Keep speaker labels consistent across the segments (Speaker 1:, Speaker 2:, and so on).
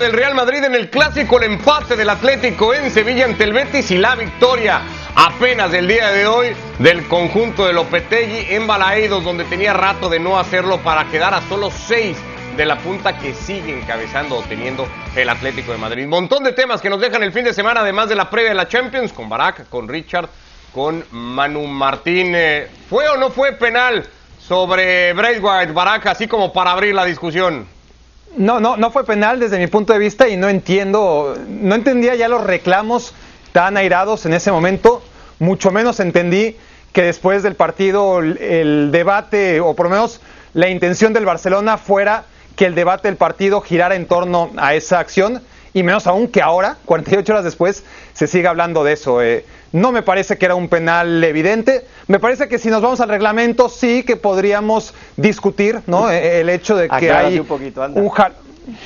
Speaker 1: El Real Madrid en el clásico, el empate del Atlético en Sevilla ante el Betis y la victoria apenas del día de hoy del conjunto de Lopetegui en Balaídos, donde tenía rato de no hacerlo para quedar a solo seis de la punta que sigue encabezando o teniendo el Atlético de Madrid. Montón de temas que nos dejan el fin de semana, además de la previa de la Champions, con Barak, con Richard, con Manu Martín. Eh, ¿Fue o no fue penal sobre Braithwaite, Barak, así como para abrir la discusión?
Speaker 2: No, no, no fue penal desde mi punto de vista y no entiendo, no entendía ya los reclamos tan airados en ese momento, mucho menos entendí que después del partido el, debate, o por lo menos la intención del Barcelona fuera que el debate del partido girara en torno a esa acción y menos aún que ahora, 48 horas después, se siga hablando de eso. Eh, no me parece que era un penal evidente. Me parece que si nos vamos al reglamento, sí que podríamos discutir ¿no? Eh, el hecho de que
Speaker 3: Aclárate
Speaker 2: hay
Speaker 3: un poquito,
Speaker 2: un,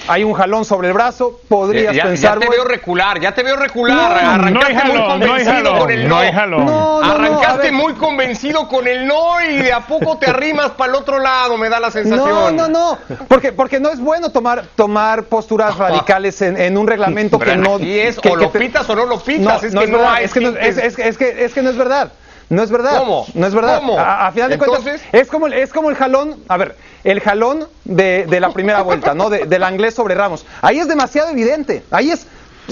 Speaker 2: hay un jalón sobre el brazo. Podrías
Speaker 1: ya, ya
Speaker 2: pensar.
Speaker 1: te veo recular, ya te veo recular.
Speaker 2: No,
Speaker 1: Arrancaste
Speaker 4: no hay
Speaker 1: muy
Speaker 4: jalón, no hay
Speaker 1: convencido
Speaker 4: jalón,
Speaker 1: con el
Speaker 4: no
Speaker 1: no.
Speaker 4: hay jalón.
Speaker 2: No, no, no, a
Speaker 1: Arrancaste muy convencido con el no y de a poco te arrimas para el otro lado, me da la
Speaker 2: No,
Speaker 1: sensación.
Speaker 2: no, no, porque, porque no es bueno tomar, tomar posturas radicales en, en un reglamento que no...
Speaker 1: aquí es
Speaker 2: que-
Speaker 1: o
Speaker 2: que
Speaker 1: lo
Speaker 2: te-
Speaker 1: pitas o no lo
Speaker 2: No,
Speaker 1: pitas, es
Speaker 2: no
Speaker 1: que no hay
Speaker 2: es que no, es, que no verdad. No es verdad.
Speaker 1: ¿Cómo?
Speaker 2: No es verdad.
Speaker 1: ¿Cómo?
Speaker 2: A, a final de
Speaker 1: Entonces-
Speaker 2: cuentas, es como, el- es como el jalón, a ver, el jalón de, de la primera vuelta, ¿no? De, del inglés sobre Ramos. Ahí es demasiado evidente. Ahí es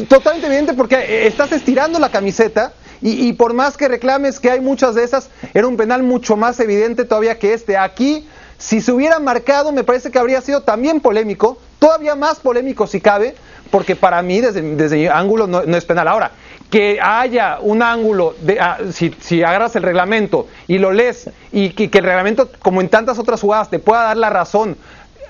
Speaker 2: totalmente evidente porque eh, estás estirando la camiseta y, y por más que reclames que hay muchas de esas, era un penal mucho más evidente todavía que este. Aquí, si se hubiera marcado, me parece que habría sido también polémico, todavía más polémico si cabe, porque para mí, desde, desde mi ángulo, no es penal. Ahora, que haya un ángulo, de, ah, si, si agarras el reglamento y lo lees, y que, que el reglamento, como en tantas otras jugadas, te pueda dar la razón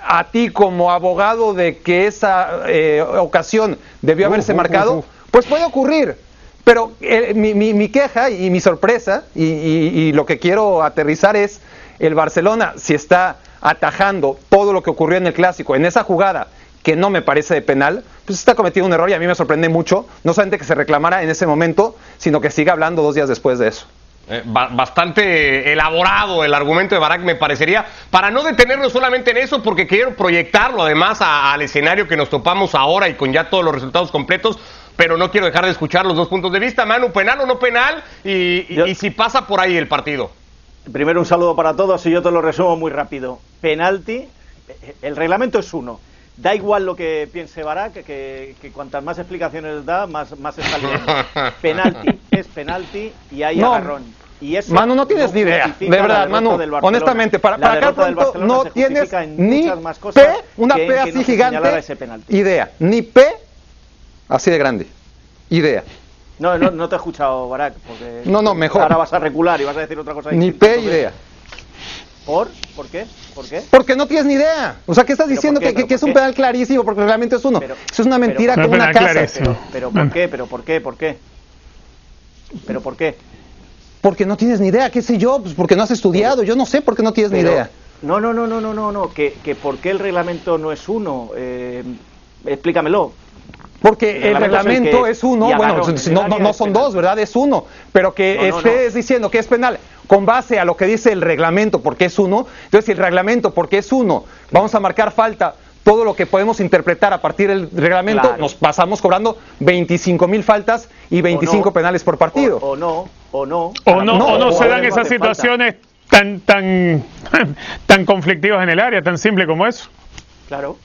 Speaker 2: a ti como abogado de que esa eh, ocasión debió haberse marcado, pues puede ocurrir. Pero eh, mi, mi- mi queja y mi sorpresa, y, y- y lo que quiero aterrizar es, el Barcelona, si está atajando todo lo que ocurrió en el clásico, en esa jugada, que no me parece de penal, pues está cometiendo un error y a mí me sorprende mucho, no solamente que se reclamara en ese momento, sino que siga hablando dos días después de eso.
Speaker 1: Eh, ba- bastante elaborado el argumento de Barak, me parecería, para no detenernos solamente en eso, porque quiero proyectarlo además a- al escenario que nos topamos ahora y con ya todos los resultados completos, pero no quiero dejar de escuchar los dos puntos de vista. Manu, penal o no penal, y, y-
Speaker 3: Yo-
Speaker 1: y si pasa por ahí el partido.
Speaker 3: Primero un saludo para todos y yo te lo resumo muy rápido. Penalti, eh, el reglamento es uno. Da igual lo que piense Barak, que, que cuantas más explicaciones da, más, más está liando. Penalti es penalti y hay
Speaker 2: No.
Speaker 3: agarrón. Y eso
Speaker 2: Manu, no tienes ni idea, de verdad, Manu, honestamente, para, para acá pronto no tienes ni
Speaker 3: más cosas
Speaker 2: P, una P
Speaker 3: que
Speaker 2: así
Speaker 3: no
Speaker 2: gigante,
Speaker 3: ese
Speaker 2: idea, ni P así de grande, idea,
Speaker 3: No, no, no te he escuchado, Barak, porque
Speaker 2: No, no, mejor.
Speaker 3: ahora vas a recular y vas a decir otra cosa
Speaker 2: ni. P idea.
Speaker 3: ¿Por? ¿Por qué? ¿Por qué?
Speaker 2: Porque no tienes ni idea. O sea, ¿qué estás
Speaker 3: ¿Pero
Speaker 2: diciendo?
Speaker 3: qué?
Speaker 2: Que, que-
Speaker 3: ¿Pero
Speaker 2: que es un penal clarísimo porque el reglamento es uno.
Speaker 3: Pero-
Speaker 2: Eso es una mentira
Speaker 3: pero-
Speaker 2: como una casa.
Speaker 4: clarísimo.
Speaker 3: Pero, pero. ¿por qué? ¿Pero por qué? ¿Por qué? ¿Pero por qué?
Speaker 2: Porque no tienes ni idea, qué sé yo, pues porque no has estudiado. Yo no sé por qué no tienes ni idea.
Speaker 3: No, no, no, no, no, no, no. Que, que ¿por qué el reglamento no es uno? Eh, explícamelo.
Speaker 2: Porque
Speaker 3: El
Speaker 2: el
Speaker 3: reglamento es el
Speaker 2: reglamento
Speaker 3: que-
Speaker 2: es uno, bueno, no, no, no son dos, ¿verdad? Es uno. Pero que
Speaker 3: No, no,
Speaker 2: estés diciendo que es penal con base a lo que dice el reglamento porque es uno, entonces si el reglamento porque es uno, vamos a marcar falta todo lo que podemos interpretar a partir del reglamento,
Speaker 3: Claro.
Speaker 2: nos pasamos cobrando 25 mil faltas y 25
Speaker 3: O no.
Speaker 2: penales por partido.
Speaker 3: O, o no, o no.
Speaker 4: O no,
Speaker 2: No,
Speaker 4: o no
Speaker 2: o
Speaker 4: se dan esas
Speaker 3: falta.
Speaker 4: situaciones tan, tan, tan conflictivas en el área, tan simple como eso.
Speaker 3: Claro.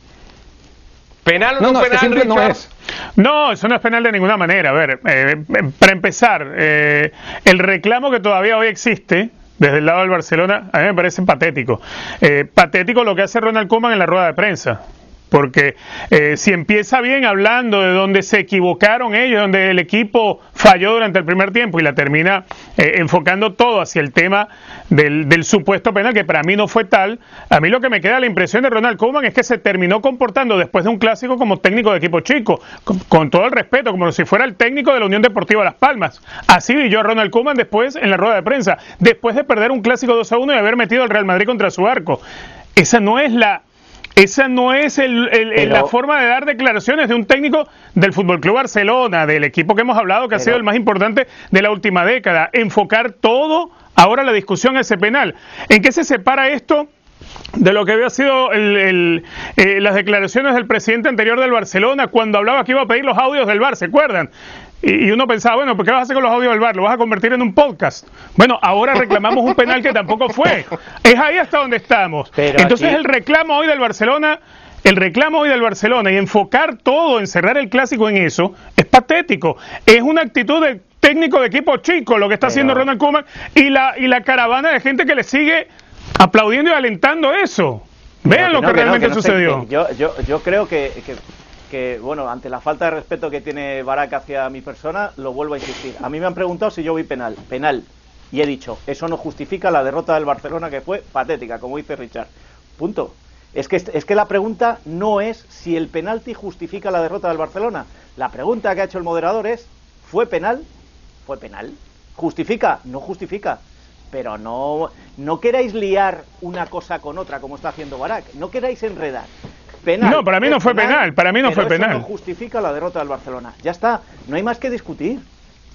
Speaker 1: ¿Penal o
Speaker 2: no,
Speaker 1: no,
Speaker 2: no, es que
Speaker 1: penal,
Speaker 2: simple no
Speaker 1: Richard?
Speaker 2: es.
Speaker 4: No, eso no es penal de ninguna manera. A ver, eh, para empezar, eh, el reclamo que todavía hoy existe desde el lado del Barcelona, a mí me parece patético. Eh, patético lo que hace Ronald Koeman en la rueda de prensa. Porque eh, si empieza bien hablando de donde se equivocaron ellos, donde el equipo falló durante el primer tiempo y la termina eh, enfocando todo hacia el tema del, del supuesto penal, que para mí no fue tal, a mí lo que me queda la impresión de Ronald Koeman es que se terminó comportando después de un clásico como técnico de equipo chico, con, todo el respeto, como si fuera el técnico de la Unión Deportiva Las Palmas. Así vi yo a Ronald Koeman después en la rueda de prensa, después de perder un clásico 2 a 1 y haber metido al Real Madrid contra su arco. Esa no es la esa no es el- el- el-
Speaker 3: Pero-
Speaker 4: la forma de dar declaraciones de un técnico del Fútbol Club Barcelona, del equipo que hemos hablado que ha sido el más importante de la última década. Enfocar todo ahora la discusión a ese penal. ¿En qué se separa esto de lo que había sido el, eh, las declaraciones del presidente anterior del Barcelona cuando hablaba que iba a pedir los audios del Bar, ¿se acuerdan? Y, uno pensaba, bueno, ¿qué vas a hacer con los audios del bar? ¿Lo vas a convertir en un podcast? Bueno, ahora reclamamos un penal que tampoco fue. Es ahí hasta donde estamos. Entonces el reclamo hoy del Barcelona, el reclamo hoy del Barcelona y enfocar todo, encerrar el clásico en eso, es patético. Es una actitud de técnico de equipo chico lo que está haciendo Ronald Koeman y la, y la caravana de gente que le sigue aplaudiendo y alentando eso. Vean lo que, realmente sucedió.
Speaker 3: yo, yo, yo creo que que, bueno, ante la falta de respeto que tiene Barak hacia mi persona, lo vuelvo a insistir. A mí me han preguntado si yo vi penal. Penal. Y he dicho, eso no justifica la derrota del Barcelona, que fue patética, como dice Richard. Punto. Es que, es que la pregunta no es si el penalti justifica la derrota del Barcelona. La pregunta que ha hecho el moderador es, ¿fue penal? ¿Fue penal? ¿Justifica? No justifica. Pero no, no queráis liar una cosa con otra, como está haciendo Barak. No queráis enredar.
Speaker 4: No, para mí no fue penal, para mí no fue penal.
Speaker 3: no justifica la derrota del Barcelona. Ya está, no hay más que discutir.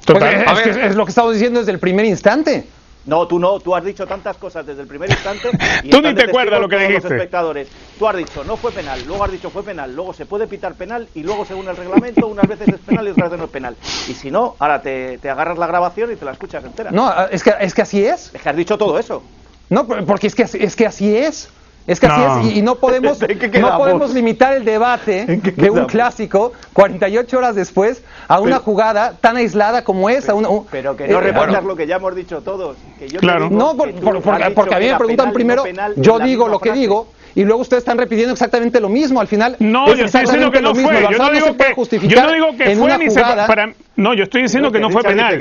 Speaker 2: es, lo que estamos diciendo desde el primer instante.
Speaker 3: No, tú no, tú has dicho tantas cosas desde el primer instante.
Speaker 4: Y tú ni te acuerdas lo que dijiste. Los
Speaker 3: espectadores. Tú has dicho no fue penal, luego has dicho fue penal, luego se puede pitar penal y luego según el reglamento unas veces es penal y otras veces no es penal. Y si no, ahora te, te agarras la grabación y te la escuchas entera.
Speaker 2: No, es que, es que así es.
Speaker 3: Es que has dicho todo eso.
Speaker 2: No, porque es que, es que así es. Es que así es, y, no podemos, no podemos limitar el debate de un clásico 48 horas después a una jugada tan aislada como esa.
Speaker 3: pero que no eh, lo que ya hemos dicho todos.
Speaker 2: claro. no, porque, a mí me preguntan primero, yo digo lo que digo y luego ustedes están repitiendo exactamente lo mismo. Al final,
Speaker 4: no, yo estoy diciendo que no fue. Yo no, digo que, yo no digo que fue ni se, para, No, yo estoy diciendo que no fue penal.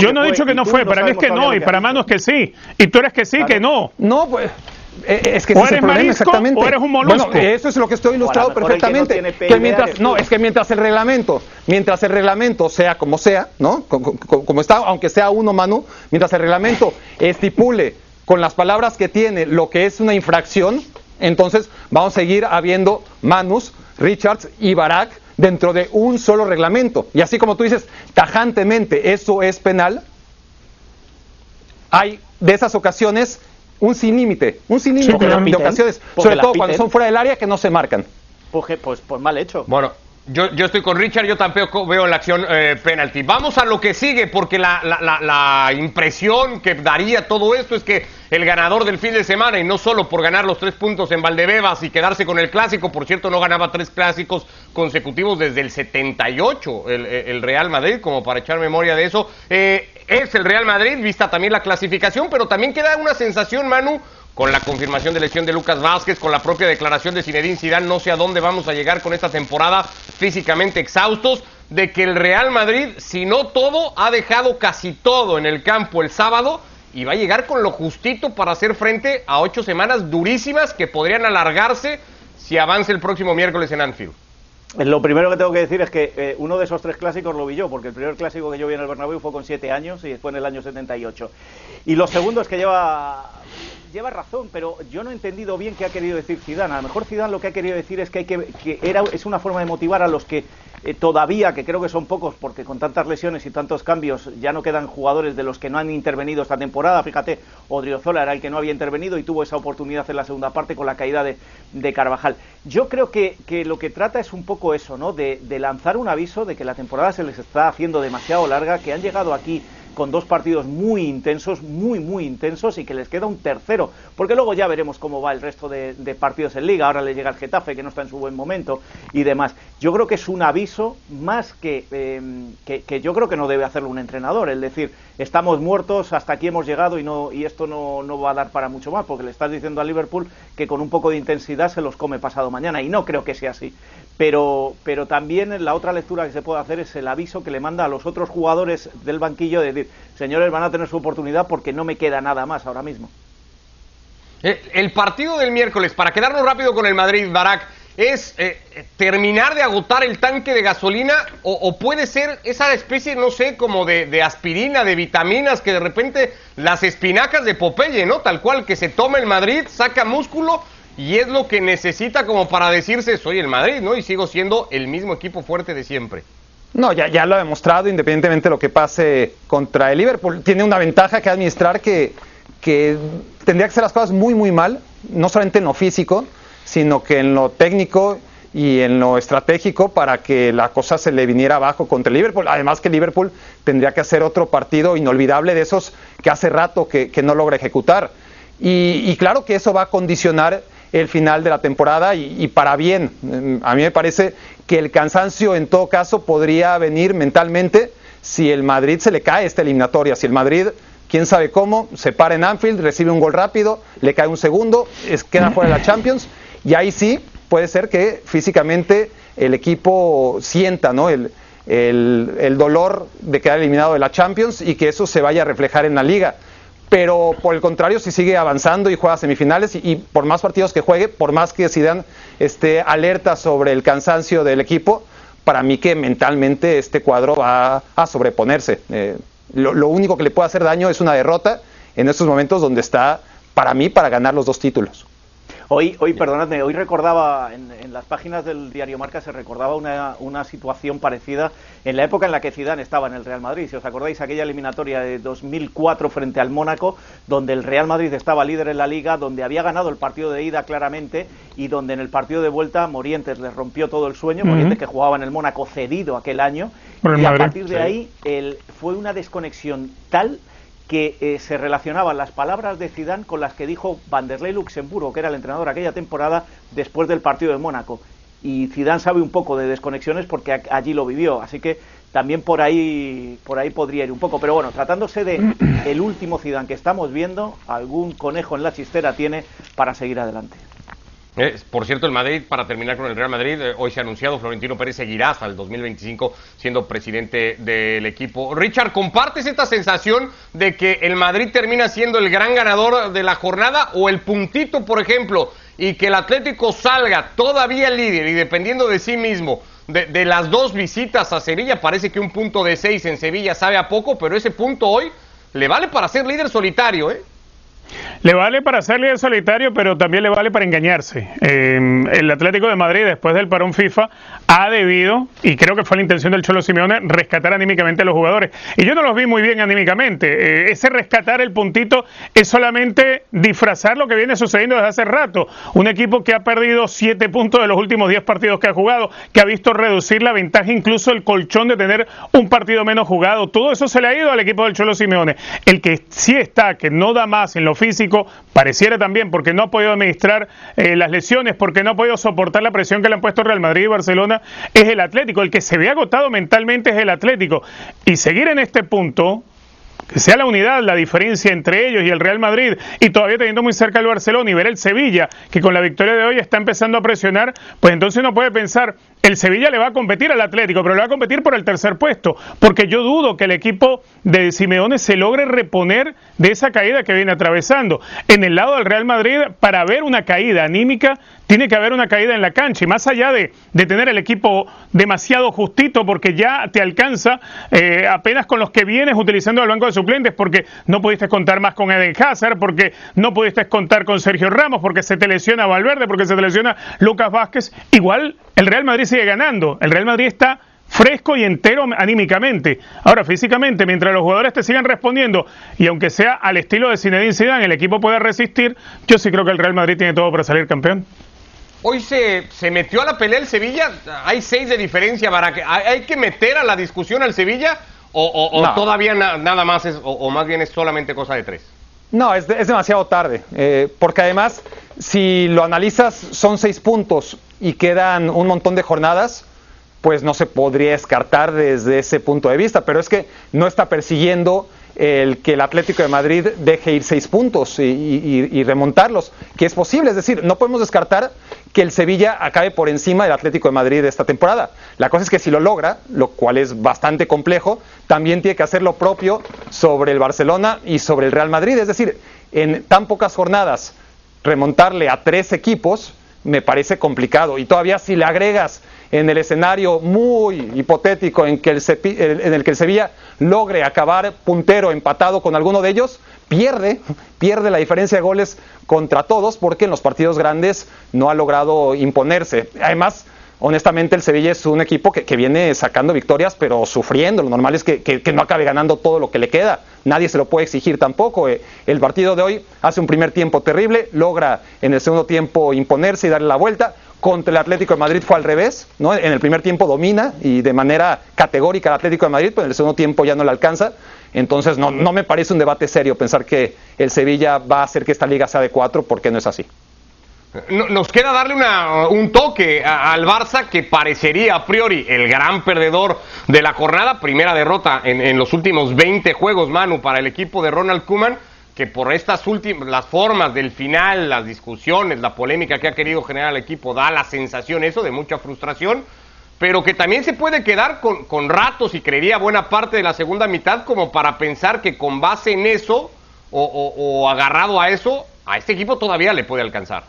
Speaker 4: yo, no he dicho que no fue. Para mí es que no y para Mano es que sí. Y tú eres que sí, que no.
Speaker 2: No, pues. Eh, es que ese es el problema exactamente.
Speaker 4: O eres un molusco.
Speaker 2: Bueno, eso es lo que estoy ilustrado perfectamente. Que, mientras, no, es que mientras el reglamento, mientras el reglamento sea como sea, ¿no? Como, está, aunque sea uno, Manu, mientras el reglamento estipule con las palabras que tiene lo que es una infracción, entonces vamos a seguir habiendo Manus, Richards y Barak dentro de un solo reglamento. Y así como tú dices, tajantemente eso es penal, hay de esas ocasiones un sin límite, un sin límite de, ocasiones, sobre todo cuando son fuera del área que no se marcan.
Speaker 3: Pues, pues, pues mal hecho.
Speaker 1: Bueno, yo, yo, estoy con Richard, yo tampoco veo la acción eh, penalti. Vamos a lo que sigue, porque la, la, la, impresión que daría todo esto es que el ganador del fin de semana, y no solo por ganar los tres puntos en Valdebebas y quedarse con el clásico, por cierto, no ganaba tres clásicos consecutivos desde el 78, el, el Real Madrid, como para echar memoria de eso, eh, es el Real Madrid, vista también la clasificación, pero también queda una sensación, Manu, con la confirmación de elección de Lucas Vázquez, con la propia declaración de Zinedine Zidane, no sé a dónde vamos a llegar con esta temporada físicamente exhaustos, de que el Real Madrid, si no todo, ha dejado casi todo en el campo el sábado y va a llegar con lo justito para hacer frente a ocho semanas durísimas que podrían alargarse si avanza el próximo miércoles en Anfield.
Speaker 3: Lo primero que tengo que decir es que eh, uno de esos tres clásicos lo vi yo, porque el primer clásico que yo vi en el Bernabéu fue con siete años y fue en el año 78. Y lo segundo es que lleva lleva razón, pero yo no he entendido bien qué ha querido decir Zidane. A lo mejor Zidane lo que ha querido decir es que hay que, que era es una forma de motivar a los que eh, todavía, que creo que son pocos, porque con tantas lesiones y tantos cambios ya no quedan jugadores de los que no han intervenido esta temporada. Fíjate, Odriozola era el que no había intervenido y tuvo esa oportunidad en la segunda parte con la caída de, de Carvajal. Yo creo que, que, lo que trata es un poco eso, ¿no? De, de lanzar un aviso de que la temporada se les está haciendo demasiado larga, que han llegado aquí con dos partidos muy intensos, muy, muy intensos y que les queda un tercero, porque luego ya veremos cómo va el resto de, partidos en liga, ahora le llega el Getafe que no está en su buen momento y demás. Yo creo que es un aviso más que, eh, que, yo creo que no debe hacerlo un entrenador, es decir, estamos muertos, hasta aquí hemos llegado y, no, y esto no, no va a dar para mucho más, porque le estás diciendo a Liverpool que con un poco de intensidad se los come pasado mañana y no creo que sea así. Pero, pero también la otra lectura que se puede hacer es el aviso que le manda a los otros jugadores del banquillo de decir, señores, van a tener su oportunidad porque no me queda nada más ahora mismo.
Speaker 1: El partido del miércoles, para quedarnos rápido con el Madrid, Barak, es eh, terminar de agotar el tanque de gasolina o, puede ser esa especie, no sé, como de, de, aspirina, de vitaminas, que de repente las espinacas de Popeye, ¿no? Tal cual, que se toma el Madrid, saca músculo y es lo que necesita como para decirse, soy el Madrid, ¿no? Y sigo siendo el mismo equipo fuerte de siempre.
Speaker 2: No, ya, ya lo ha demostrado, independientemente de lo que pase contra el Liverpool. Tiene una ventaja que administrar que, que tendría que hacer las cosas muy, muy mal no solamente en lo físico, sino que en lo técnico y en lo estratégico para que la cosa se le viniera abajo contra el Liverpool. Además que Liverpool tendría que hacer otro partido inolvidable de esos que hace rato que, no logra ejecutar. Y, claro que eso va a condicionar el final de la temporada y, para bien. A mí me parece que el cansancio en todo caso podría venir mentalmente si el Madrid se le cae esta eliminatoria, si el Madrid quién sabe cómo, se para en Anfield, recibe un gol rápido, le cae un segundo, es, queda fuera de la Champions y ahí sí puede ser que físicamente el equipo sienta ¿no? el, el, dolor de quedar eliminado de la Champions y que eso se vaya a reflejar en la liga. Pero por el contrario, si sigue avanzando y juega semifinales y, por más partidos que juegue, por más que Zidane esté alerta sobre el cansancio del equipo, para mí que mentalmente este cuadro va a sobreponerse. Eh, lo, lo, único que le puede hacer daño es una derrota en estos momentos donde está, para mí, para ganar los dos títulos.
Speaker 3: Hoy, hoy perdonadme, hoy recordaba, en, las páginas del diario Marca se recordaba una, una, situación parecida en la época en la que Zidane estaba en el Real Madrid. Si os acordáis, aquella eliminatoria de 2004 frente al Mónaco, donde el Real Madrid estaba líder en la Liga, donde había ganado el partido de ida claramente y donde en el partido de vuelta Morientes le rompió todo el sueño, Morientes que jugaba en el Mónaco cedido aquel año, y a partir de ahí el, fue una desconexión tal que eh, se relacionaban las palabras de Zidane con las que dijo Vanderlei Luxemburgo, que era el entrenador aquella temporada después del partido de Mónaco. Y Zidane sabe un poco de desconexiones porque allí lo vivió, así que también por ahí por ahí podría ir un poco, pero bueno, tratándose de el último Zidane que estamos viendo, algún conejo en la chistera tiene para seguir adelante.
Speaker 1: Eh, por cierto, el Madrid, para terminar con el Real Madrid, eh, hoy se ha anunciado Florentino Pérez seguirá hasta el 2025 siendo presidente del equipo. Richard, ¿compartes esta sensación de que el Madrid termina siendo el gran ganador de la jornada o el puntito, por ejemplo, y que el Atlético salga todavía líder y dependiendo de sí mismo? De, de las dos visitas a Sevilla, parece que un punto de seis en Sevilla sabe a poco, pero ese punto hoy le vale para ser líder solitario, ¿eh?
Speaker 4: Le vale para ser líder solitario, pero también le vale para engañarse. Eh, el Atlético de Madrid, después del parón FIFA, ha debido, y creo que fue la intención del Cholo Simeone, rescatar anímicamente a los jugadores. Y yo no los vi muy bien anímicamente. Eh, ese rescatar el puntito es solamente disfrazar lo que viene sucediendo desde hace rato. Un equipo que ha perdido siete puntos de los últimos diez partidos que ha jugado, que ha visto reducir la ventaja, incluso el colchón de tener un partido menos jugado. Todo eso se le ha ido al equipo del Cholo Simeone. El que sí está, que no da más en lo físico, pareciera también porque no ha podido administrar eh, las lesiones, porque no ha podido soportar la presión que le han puesto Real Madrid y Barcelona, es el Atlético. El que se ve agotado mentalmente es el Atlético. Y seguir en este punto, que sea la unidad, la diferencia entre ellos y el Real Madrid, y todavía teniendo muy cerca el Barcelona y ver el Sevilla, que con la victoria de hoy está empezando a presionar, pues entonces uno puede pensar, el Sevilla le va a competir al Atlético, pero le va a competir por el tercer puesto, porque yo dudo que el equipo de Simeone se logre reponer de esa caída que viene atravesando. En el lado del Real Madrid, para ver una caída anímica, tiene que haber una caída en la cancha y más allá de, tener el equipo demasiado justito porque ya te alcanza eh, apenas con los que vienes utilizando el banco de suplentes porque no pudiste contar más con Eden Hazard, porque no pudiste contar con Sergio Ramos, porque se te lesiona Valverde, porque se te lesiona Lucas Vázquez, igual el Real Madrid sigue ganando, el Real Madrid está fresco y entero anímicamente. Ahora, físicamente, mientras los jugadores te sigan respondiendo, y aunque sea al estilo de Zinedine Zidane, el equipo puede resistir, yo sí creo que el Real Madrid tiene todo para salir campeón.
Speaker 1: Hoy se, se metió a la pelea el Sevilla, hay seis de diferencia, para que ¿hay que meter a la discusión al Sevilla o, todavía nada más es, o, más bien es solamente cosa de tres?
Speaker 2: No, es, es demasiado tarde, eh, porque además, si lo analizas, son seis puntos y quedan un montón de jornadas pues no se podría descartar desde ese punto de vista, pero es que no está persiguiendo el que el Atlético de Madrid deje ir seis puntos y, remontarlos, que es posible, es decir, no podemos descartar que el Sevilla acabe por encima del Atlético de Madrid esta temporada. La cosa es que si lo logra, lo cual es bastante complejo, también tiene que hacer lo propio sobre el Barcelona y sobre el Real Madrid, es decir, en tan pocas jornadas remontarle a tres equipos me parece complicado y todavía si le agregas en el escenario muy hipotético en, que el, en el que el Sevilla logre acabar puntero empatado con alguno de ellos, pierde, pierde la diferencia de goles contra todos porque en los partidos grandes no ha logrado imponerse. Además, honestamente el Sevilla es un equipo que, que viene sacando victorias, pero sufriendo. Lo normal es que, que, que, no acabe ganando todo lo que le queda. Nadie se lo puede exigir tampoco. Eh, el partido de hoy hace un primer tiempo terrible, logra en el segundo tiempo imponerse y darle la vuelta. Contra el Atlético de Madrid fue al revés, ¿no? En el primer tiempo domina y de manera categórica el Atlético de Madrid, pero en el segundo tiempo ya no le alcanza. Entonces no, no me parece un debate serio pensar que el Sevilla va a hacer que esta liga sea de cuatro, porque no es así.
Speaker 1: Nos queda darle una, un toque al Barça que parecería a priori el gran perdedor de la jornada. Primera derrota en, en los últimos 20 juegos, Manu, para el equipo de Ronald Koeman, que por estas últimas, las formas del final, las discusiones, la polémica que ha querido generar el equipo, da la sensación eso de mucha frustración, pero que también se puede quedar con, con ratos y creería buena parte de la segunda mitad como para pensar que con base en eso o, o, agarrado a eso, a este equipo todavía le puede alcanzar.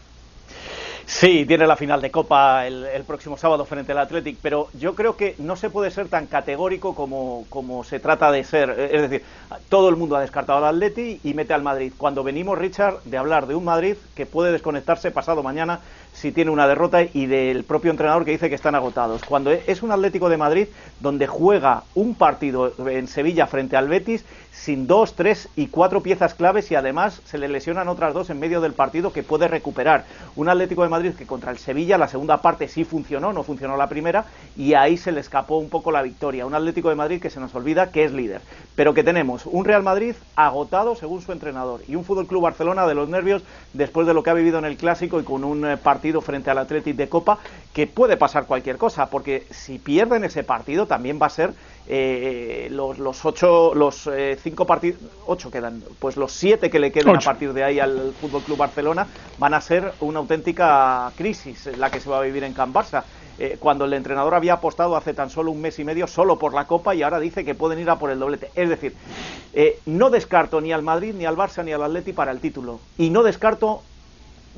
Speaker 3: Sí, tiene la final de Copa el, próximo sábado frente al Athletic, pero yo creo que no se puede ser tan categórico como, como se trata de ser. Es decir, todo el mundo ha descartado al Atleti y mete al Madrid. Cuando venimos, Richard, de hablar de un Madrid que puede desconectarse pasado mañana si tiene una derrota y del propio entrenador que dice que están agotados. Cuando es un Atlético de Madrid donde juega un partido en Sevilla frente al Betis sin dos, tres y cuatro piezas claves y además se le lesionan otras dos en medio del partido que puede recuperar. Un Atlético de Madrid que contra el Sevilla la segunda parte sí funcionó, no funcionó la primera y ahí se le escapó un poco la victoria. Un Atlético de Madrid que se nos olvida que es líder, pero que tenemos un Real Madrid agotado según su entrenador y un Fútbol Club Barcelona de los nervios después de lo que ha vivido en el clásico y con un partido frente al Atlético de Copa que puede pasar cualquier cosa, porque si pierden ese partido también va a ser eh, los, los, ocho, los eh, cinco partidos, ocho quedan, pues los siete que le quedan ocho. a partir de ahí al Fútbol Club Barcelona van a ser una auténtica crisis la que se va a vivir en Can Barça. Eh, cuando el entrenador había apostado hace tan solo un mes y medio solo por la Copa y ahora dice que pueden ir a por el doblete. Es decir, eh, no descarto ni al Madrid, ni al Barça, ni al Atleti para el título. Y no descarto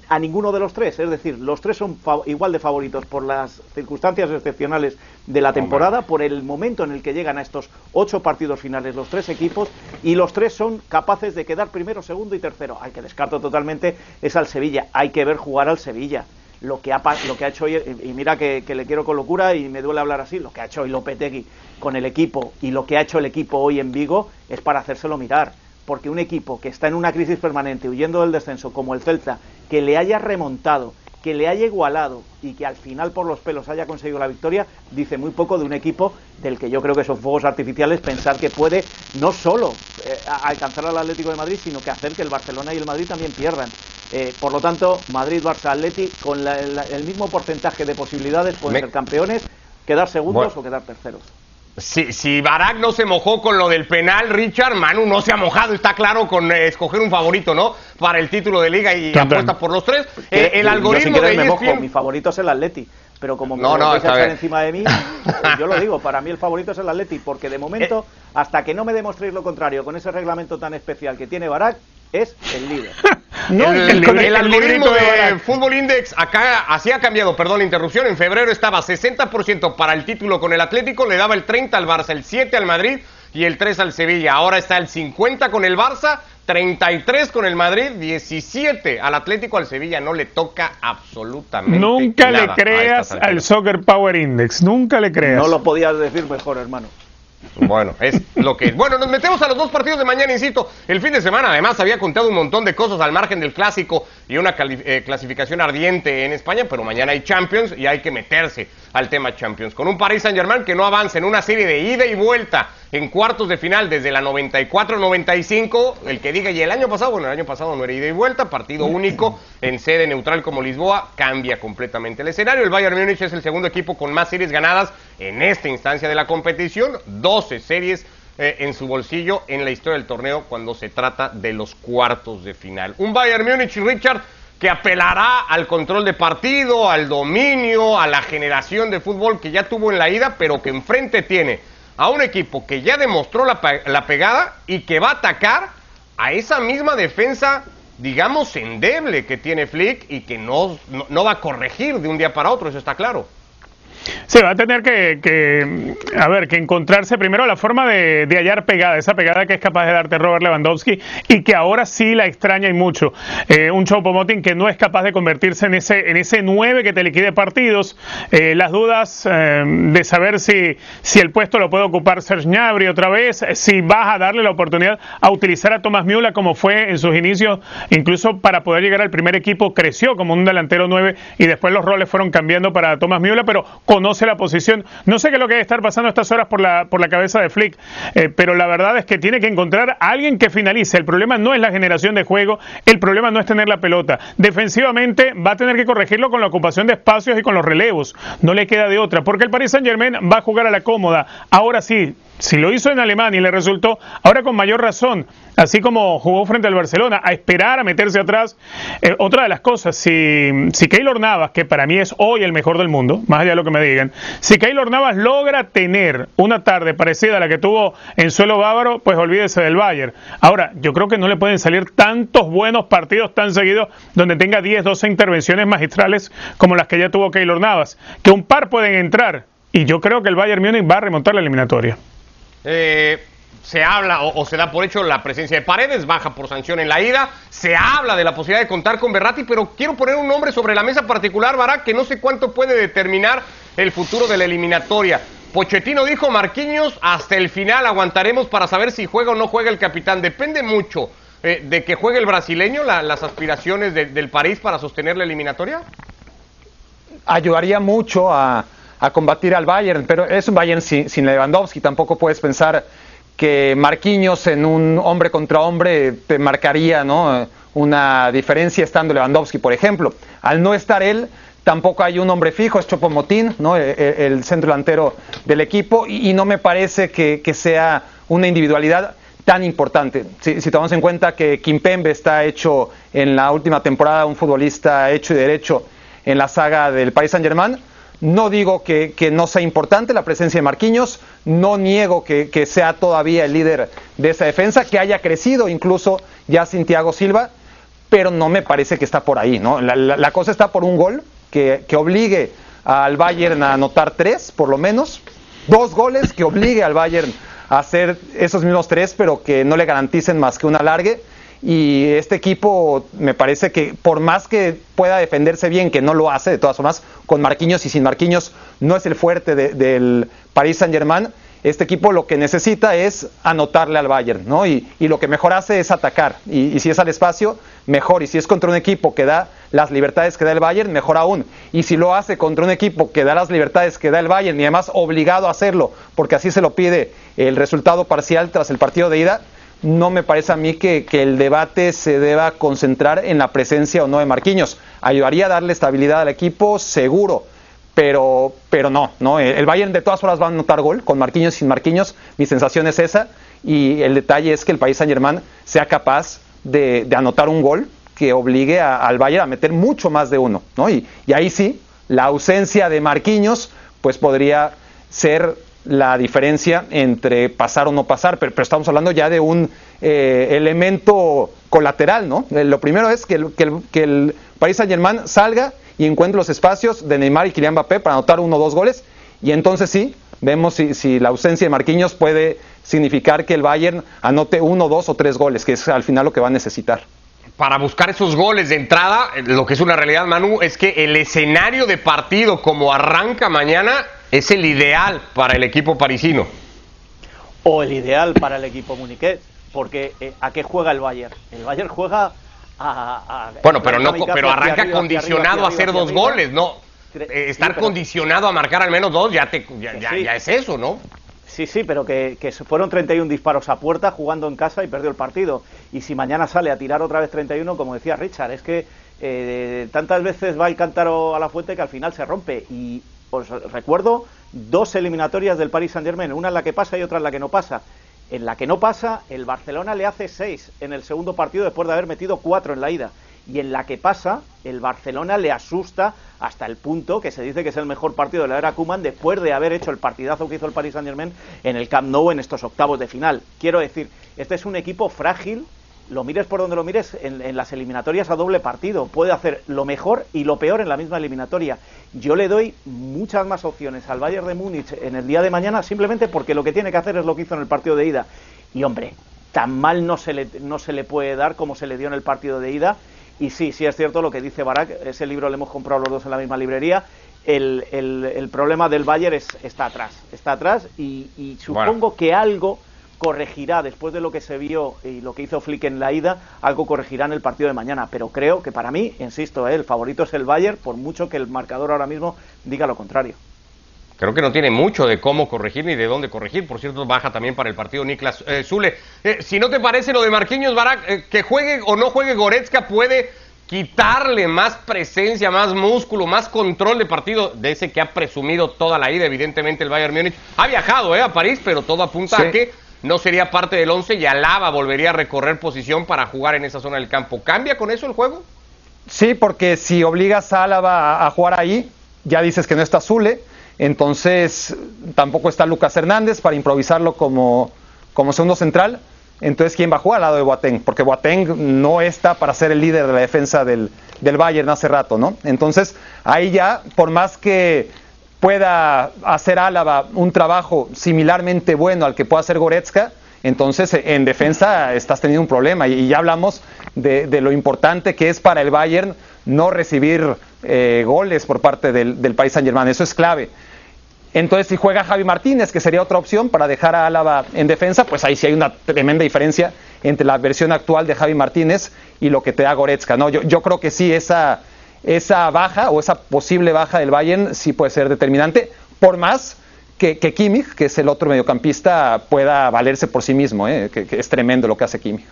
Speaker 3: a ninguno de los tres. Es decir, los tres son igual de favoritos por las circunstancias excepcionales de la temporada, por el momento en el que llegan a estos ocho partidos finales los tres equipos, y los tres son capaces de quedar primero, segundo y tercero. Hay que descarto totalmente es al Sevilla. Hay que ver jugar al Sevilla. Lo que, ha, lo que ha hecho hoy, y mira que, que, le quiero con locura y me duele hablar así, lo que ha hecho hoy Lopetegui con el equipo y lo que ha hecho el equipo hoy en Vigo es para hacérselo mirar porque un equipo que está en una crisis permanente, huyendo del descenso, como el Celta, que le haya remontado, que le haya igualado y que al final por los pelos haya conseguido la victoria, dice muy poco de un equipo del que yo creo que son fuegos artificiales pensar que puede no solo eh, alcanzar al Atlético de Madrid, sino que hacer que el Barcelona y el Madrid también pierdan. Eh, por lo tanto, Madrid, Barça, Atleti, con la, la, el mismo porcentaje de posibilidades pueden Me... ser campeones, quedar segundos bueno. o quedar terceros.
Speaker 1: Si, si Barak no se mojó con lo del penal, Richard, Manu no se ha mojado, está claro, con eh, escoger un favorito, ¿no? Para el título de liga y apuesta por los tres.
Speaker 3: Eh, el algoritmo yo, si de me mojo, mi favorito es el Atleti. Pero como me no, no, echar encima de mí, yo lo digo, para mí el favorito es el Atleti, porque de momento, eh. hasta que no me demostréis lo contrario, con ese reglamento tan especial que tiene Barak, es el líder.
Speaker 1: No, el, el, el, el algoritmo de Fútbol Index acá así ha cambiado, perdón la interrupción, en febrero estaba 60% para el título con el Atlético, le daba el 30 al Barça, el 7 al Madrid y el 3 al Sevilla. Ahora está el 50 con el Barça, 33 con el Madrid, 17 al Atlético, al Sevilla no le toca absolutamente
Speaker 4: Nunca
Speaker 1: nada
Speaker 4: le creas al Soccer Power Index, nunca le creas.
Speaker 3: No lo podías decir mejor, hermano.
Speaker 1: Bueno, es lo que es. Bueno, nos metemos a los dos partidos de mañana, insisto. El fin de semana, además, había contado un montón de cosas al margen del clásico y una eh, clasificación ardiente en España, pero mañana hay Champions y hay que meterse al tema Champions. Con un Paris Saint-Germain que no avanza en una serie de ida y vuelta en cuartos de final desde la 94-95. El que diga, y el año pasado, bueno, el año pasado no era ida y vuelta, partido único en sede neutral como Lisboa, cambia completamente el escenario. El Bayern Múnich es el segundo equipo con más series ganadas en esta instancia de la competición, 12 series eh, en su bolsillo en la historia del torneo cuando se trata de los cuartos de final. Un Bayern Múnich, Richard, que apelará al control de partido, al dominio, a la generación de fútbol que ya tuvo en la ida, pero que enfrente tiene a un equipo que ya demostró la, pegada y que va a atacar a esa misma defensa digamos, endeble que tiene Flick y que no, no, no, va a corregir de un día para otro, eso está claro.
Speaker 4: Sí, va a tener que, a ver, que encontrarse primero la forma de, hallar pegada, esa pegada que es capaz de darte Robert Lewandowski y que ahora sí la extraña y mucho. Eh, un Choupo-Moting que no es capaz de convertirse en ese en ese 9 que te liquide partidos. Eh, las dudas eh, de saber si, si el puesto lo puede ocupar Serge Gnabry otra vez, si vas a darle la oportunidad a utilizar a Tomás Miula como fue en sus inicios, incluso para poder llegar al primer equipo, creció como un delantero 9 y después los roles fueron cambiando para Tomás Miula, pero conoce la posición. No sé qué es lo que debe estar pasando estas horas por la, por la cabeza de Flick, eh, pero la verdad es que tiene que encontrar a alguien que finalice. El problema no es la generación de juego, el problema no es tener la pelota. Defensivamente va a tener que corregirlo con la ocupación de espacios y con los relevos. No le queda de otra, porque el Paris Saint Germain va a jugar a la cómoda. Ahora sí, si lo hizo en Alemania y le resultó, ahora con mayor razón, así como jugó frente al Barcelona, a esperar, a meterse atrás. Eh, otra de las cosas, si, si Keylor Navas, que para mí es hoy el mejor del mundo, más allá de lo que me digan, si Keylor Navas logra tener una tarde parecida a la que tuvo en suelo bávaro, pues olvídese del Bayern. Ahora, yo creo que no le pueden salir tantos buenos partidos tan seguidos donde tenga 10, 12 intervenciones magistrales como las que ya tuvo Keylor Navas, que un par pueden entrar. Y yo creo que el Bayern Múnich va a remontar la eliminatoria.
Speaker 1: Eh, se habla o, se da por hecho la presencia de Paredes, baja por sanción en la ida. Se habla de la posibilidad de contar con Berratti, pero quiero poner un nombre sobre la mesa particular, Barak, que no sé cuánto puede determinar el futuro de la eliminatoria. Pochettino dijo, Marquinhos, hasta el final aguantaremos para saber si juega o no juega el capitán. Depende mucho eh, de que juegue el brasileño, las aspiraciones del París para sostener la eliminatoria.
Speaker 2: Ayudaría mucho a, a combatir al Bayern, pero es un Bayern sin, Lewandowski, tampoco puedes pensar que Marquinhos en un hombre contra hombre te marcaría ¿no? una diferencia estando Lewandowski, por ejemplo. Al no estar él, tampoco hay un hombre fijo, es Chopomotín, ¿no? E, e, el, centro delantero del equipo, y, no me parece que, sea una individualidad tan importante. Si, tomamos en cuenta que Kimpembe está hecho en la última temporada un futbolista hecho y derecho en la saga del Paris Saint Germain, no digo que, no sea importante la presencia de Marquinhos, no niego que, sea todavía el líder de esa defensa, que haya crecido incluso ya sin Silva, pero no me parece que está por ahí. ¿no? La, cosa está por un gol que, obligue al Bayern a anotar tres, por lo menos, dos goles que obligue al Bayern a hacer esos mismos tres, pero que no le garanticen más que un alargue y este equipo me parece que por más que pueda defenderse bien, que no lo hace de todas formas, con Marquinhos y sin Marquinhos no es el fuerte del Paris Saint Germain, este equipo lo que necesita es anotarle al Bayern, ¿no? Y, lo que mejor hace es atacar. Y, si es al espacio, mejor. Y si es contra un equipo que da las libertades que da el Bayern, mejor aún. Y si lo hace contra un equipo que da las libertades que da el Bayern y además obligado a hacerlo, porque así se lo pide el resultado parcial tras el partido de ida, no me parece a mí que, el debate se deba concentrar en la presencia o no de Marquinhos. Ayudaría a darle estabilidad al equipo, seguro, pero, pero no, no. El Bayern de todas formas va a anotar gol, con Marquinhos sin Marquinhos, mi sensación es esa, y el detalle es que el país Saint Germain sea capaz de, anotar un gol que obligue al Bayern a meter mucho más de uno, ¿no? Y, y ahí sí, la ausencia de Marquinhos, pues podría ser la diferencia entre pasar o no pasar, pero, estamos hablando ya de un eh, elemento colateral, ¿no? Eh, lo primero es que el, que, el, que Paris salga y encuentre los espacios de Neymar y Kylian Mbappé para anotar uno o dos goles, y entonces sí, vemos si, si la ausencia de Marquinhos puede significar que el Bayern anote uno, dos o tres goles, que es al final lo que va a necesitar
Speaker 1: para buscar esos goles de entrada, lo que es una realidad, Manu, es que el escenario de partido como arranca mañana es el ideal para el equipo parisino.
Speaker 3: O el ideal para el equipo muniqués, porque eh, ¿a qué juega el Bayern? El Bayern juega a...
Speaker 1: bueno, pero, no, pero arranca condicionado a hacer dos goles, ¿no? Eh, estar condicionado a marcar al menos dos ya, te, ya es eso, ¿no?
Speaker 3: Sí, sí, pero que, que fueron 31 disparos a puerta jugando en casa y perdió el partido. Y si mañana sale a tirar otra vez 31, como decía Richard, es que eh, tantas veces va el cántaro a la fuente que al final se rompe. Y os recuerdo dos eliminatorias del Paris Saint Germain, una en la que pasa y otra en la que no pasa. En la que no pasa, el Barcelona le hace seis en el segundo partido después de haber metido cuatro en la ida y en la que pasa, el Barcelona le asusta hasta el punto que se dice que es el mejor partido de la era Kuman después de haber hecho el partidazo que hizo el Paris Saint-Germain en el Camp Nou en estos octavos de final. Quiero decir, este es un equipo frágil lo mires por donde lo mires, en, las eliminatorias a doble partido. Puede hacer lo mejor y lo peor en la misma eliminatoria. Yo le doy muchas más opciones al Bayern de Múnich en el día de mañana simplemente porque lo que tiene que hacer es lo que hizo en el partido de ida. Y hombre, tan mal no se le, no se le puede dar como se le dio en el partido de ida. Y sí, sí es cierto lo que dice Barak, ese libro lo hemos comprado los dos en la misma librería. El, el, problema del Bayern es, está atrás, está atrás y, supongo que algo corregirá después de lo que se vio y lo que hizo Flick en la ida, algo corregirá en el partido de mañana. Pero creo que para mí, insisto, ¿eh? el favorito es el Bayern, por mucho que el marcador ahora mismo diga lo contrario.
Speaker 1: Creo que no tiene mucho de cómo corregir ni de dónde corregir. Por cierto, baja también para el partido Niklas eh, Zule. Eh, si no te parece lo de Marquinhos Barak, que juegue o no juegue Goretzka puede quitarle más presencia, más músculo, más control de partido de ese que ha presumido toda la ida, evidentemente el Bayern Múnich. Ha viajado a París, pero todo apunta a que no sería parte del 11 y Alaba volvería a recorrer posición para jugar en esa zona del campo. ¿Cambia con eso el juego?
Speaker 2: Sí, porque si obligas a Álava a, jugar ahí, ya dices que no está Zule, entonces tampoco está Lucas Hernández para improvisarlo como, como segundo central. Entonces, ¿quién va a jugar al lado de Boateng? Porque Boateng no está para ser el líder de la defensa del, del Bayern hace rato, ¿no? Entonces, ahí ya, por más que pueda hacer Álava un trabajo similarmente bueno al que pueda hacer Goretzka, entonces en defensa estás teniendo un problema. Y ya hablamos de, lo importante que es para el Bayern no recibir eh, goles por parte del, país Saint Germain. Eso es clave. Entonces, si juega Javi Martínez, que sería otra opción para dejar a Álava en defensa, pues ahí sí hay una tremenda diferencia entre la versión actual de Javi Martínez y lo que te da Goretzka. ¿no? Yo, yo creo que sí, esa, esa baja o esa posible baja del Bayern sí puede ser determinante, por más que, que Kimmich, que es el otro mediocampista, pueda valerse por sí mismo, ¿eh? que, es tremendo lo que hace Kimmich.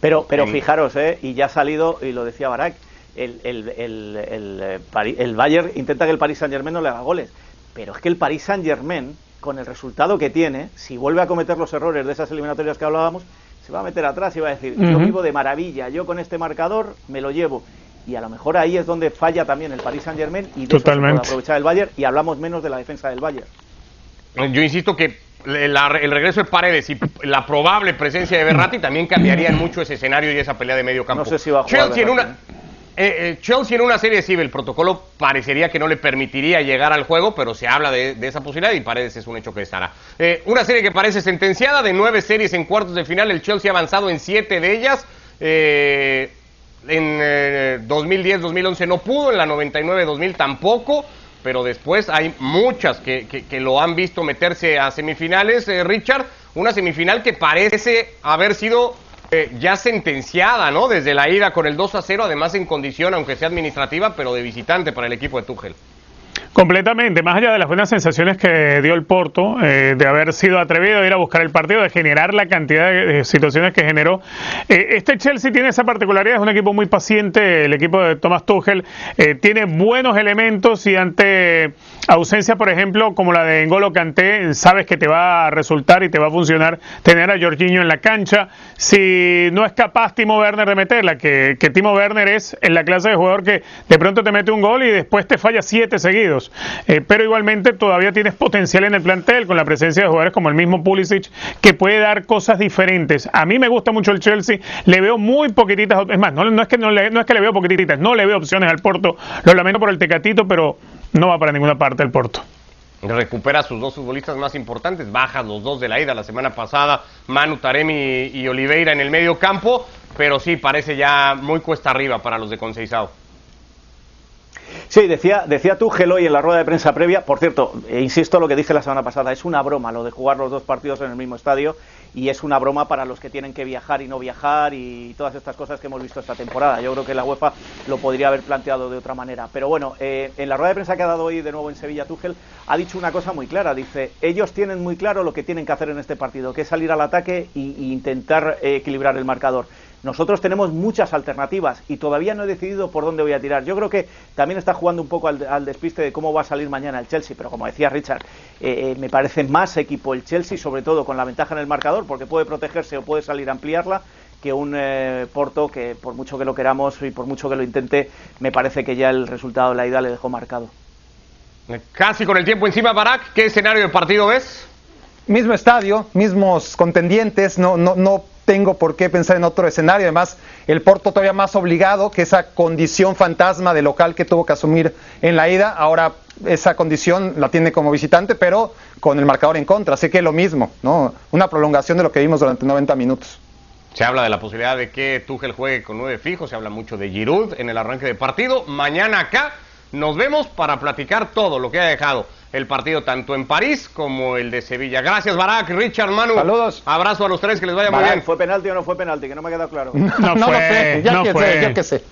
Speaker 3: Pero, pero fijaros, ¿eh? y ya ha salido, y lo decía Barak, el, el, el, el, Bayern intenta que el Paris Saint Germain no le haga goles, pero es que el Paris Saint Germain, con el resultado que tiene, si vuelve a cometer los errores de esas eliminatorias que hablábamos, se va a meter atrás y va a decir, yo vivo de maravilla, yo con este marcador me lo llevo y a lo mejor ahí es donde falla también el Paris Saint Germain y de Totalmente. aprovechar el Bayern y hablamos menos de la defensa del Bayern.
Speaker 1: Yo insisto que el regreso de Paredes y la probable presencia de Berratti también cambiarían mucho ese escenario y esa pelea de medio campo.
Speaker 3: No sé si va a jugar
Speaker 1: Chelsea, en una, eh, eh, Chelsea en una serie sí, el protocolo parecería que no le permitiría llegar al juego, pero se habla de, esa posibilidad y Paredes es un hecho que estará. Eh, una serie que parece sentenciada de nueve series en cuartos de final, el Chelsea ha avanzado en siete de ellas. Eh, en 2010-2011 eh, no pudo, en la 99-2000 tampoco, pero después hay muchas que, que, lo han visto meterse a semifinales, eh, Richard, una semifinal que parece haber sido eh, ya sentenciada, ¿no? Desde la ida con el 2 a 0, además en condición, aunque sea administrativa, pero de visitante para el equipo de Tuchel.
Speaker 4: Completamente, más allá de las buenas sensaciones que dio el Porto, eh, de haber sido atrevido a ir a buscar el partido, de generar la cantidad de, situaciones que generó, eh, este Chelsea tiene esa particularidad, es un equipo muy paciente, el equipo de Thomas Tuchel eh, tiene buenos elementos y ante ausencia, por ejemplo, como la de N'Golo Kanté, sabes que te va a resultar y te va a funcionar tener a Jorginho en la cancha. Si no es capaz Timo Werner de meterla, que, que Timo Werner es en la clase de jugador que de pronto te mete un gol y después te falla siete seguidos. Eh, pero igualmente todavía tienes potencial en el plantel con la presencia de jugadores como el mismo Pulisic que puede dar cosas diferentes. A mí me gusta mucho el Chelsea, le veo muy poquititas, es más, no, es, que no, le, no es que le veo poquititas, no le veo opciones al Porto, lo lamento por el Tecatito, pero no va para ninguna parte el Porto
Speaker 1: recupera sus dos futbolistas más importantes, baja los dos de la ida la semana pasada, Manu Taremi y, Oliveira en el medio campo, pero sí parece ya muy cuesta arriba para los de Conceizao.
Speaker 3: Sí, decía, decía tú, Geloy, en la rueda de prensa previa, por cierto, e insisto lo que dije la semana pasada, es una broma lo de jugar los dos partidos en el mismo estadio y es una broma para los que tienen que viajar y no viajar y todas estas cosas que hemos visto esta temporada. Yo creo que la UEFA lo podría haber planteado de otra manera. Pero bueno, eh, en la rueda de prensa que ha dado hoy de nuevo en Sevilla Tuchel, ha dicho una cosa muy clara. Dice, ellos tienen muy claro lo que tienen que hacer en este partido, que es salir al ataque e intentar eh, equilibrar el marcador. Nosotros tenemos muchas alternativas y todavía no he decidido por dónde voy a tirar. Yo creo que también está jugando un poco al, despiste de cómo va a salir mañana el Chelsea, pero como decía Richard, eh, me parece más equipo el Chelsea, sobre todo con la ventaja en el marcador, porque puede protegerse o puede salir a ampliarla que un eh, Porto que por mucho que lo queramos y por mucho que lo intente, me parece que ya el resultado de la ida le dejó marcado.
Speaker 1: Casi con el tiempo encima, Barak, ¿qué escenario de partido ves?
Speaker 2: Mismo estadio, mismos contendientes, no, no, no tengo por qué pensar en otro escenario. Además, el Porto todavía más obligado que esa condición fantasma de local que tuvo que asumir en la ida. Ahora esa condición la tiene como visitante, pero con el marcador en contra. Así que lo mismo, ¿no? Una prolongación de lo que vimos durante 90 minutos.
Speaker 1: Se habla de la posibilidad de que Tuchel juegue con nueve fijos, se habla mucho de Giroud en el arranque de partido. Mañana acá nos vemos para platicar todo lo que ha dejado el partido tanto en París como el de Sevilla. Gracias, Barak, Richard, Manu.
Speaker 2: Saludos.
Speaker 1: Abrazo a los tres, que les vaya muy
Speaker 3: Barak,
Speaker 1: bien.
Speaker 3: ¿Fue penalti o no fue penalti? Que no me ha quedado claro.
Speaker 4: No,
Speaker 2: no
Speaker 4: fue,
Speaker 2: lo sé, ya
Speaker 4: no
Speaker 2: que
Speaker 4: fue.
Speaker 2: sé, yo que sé.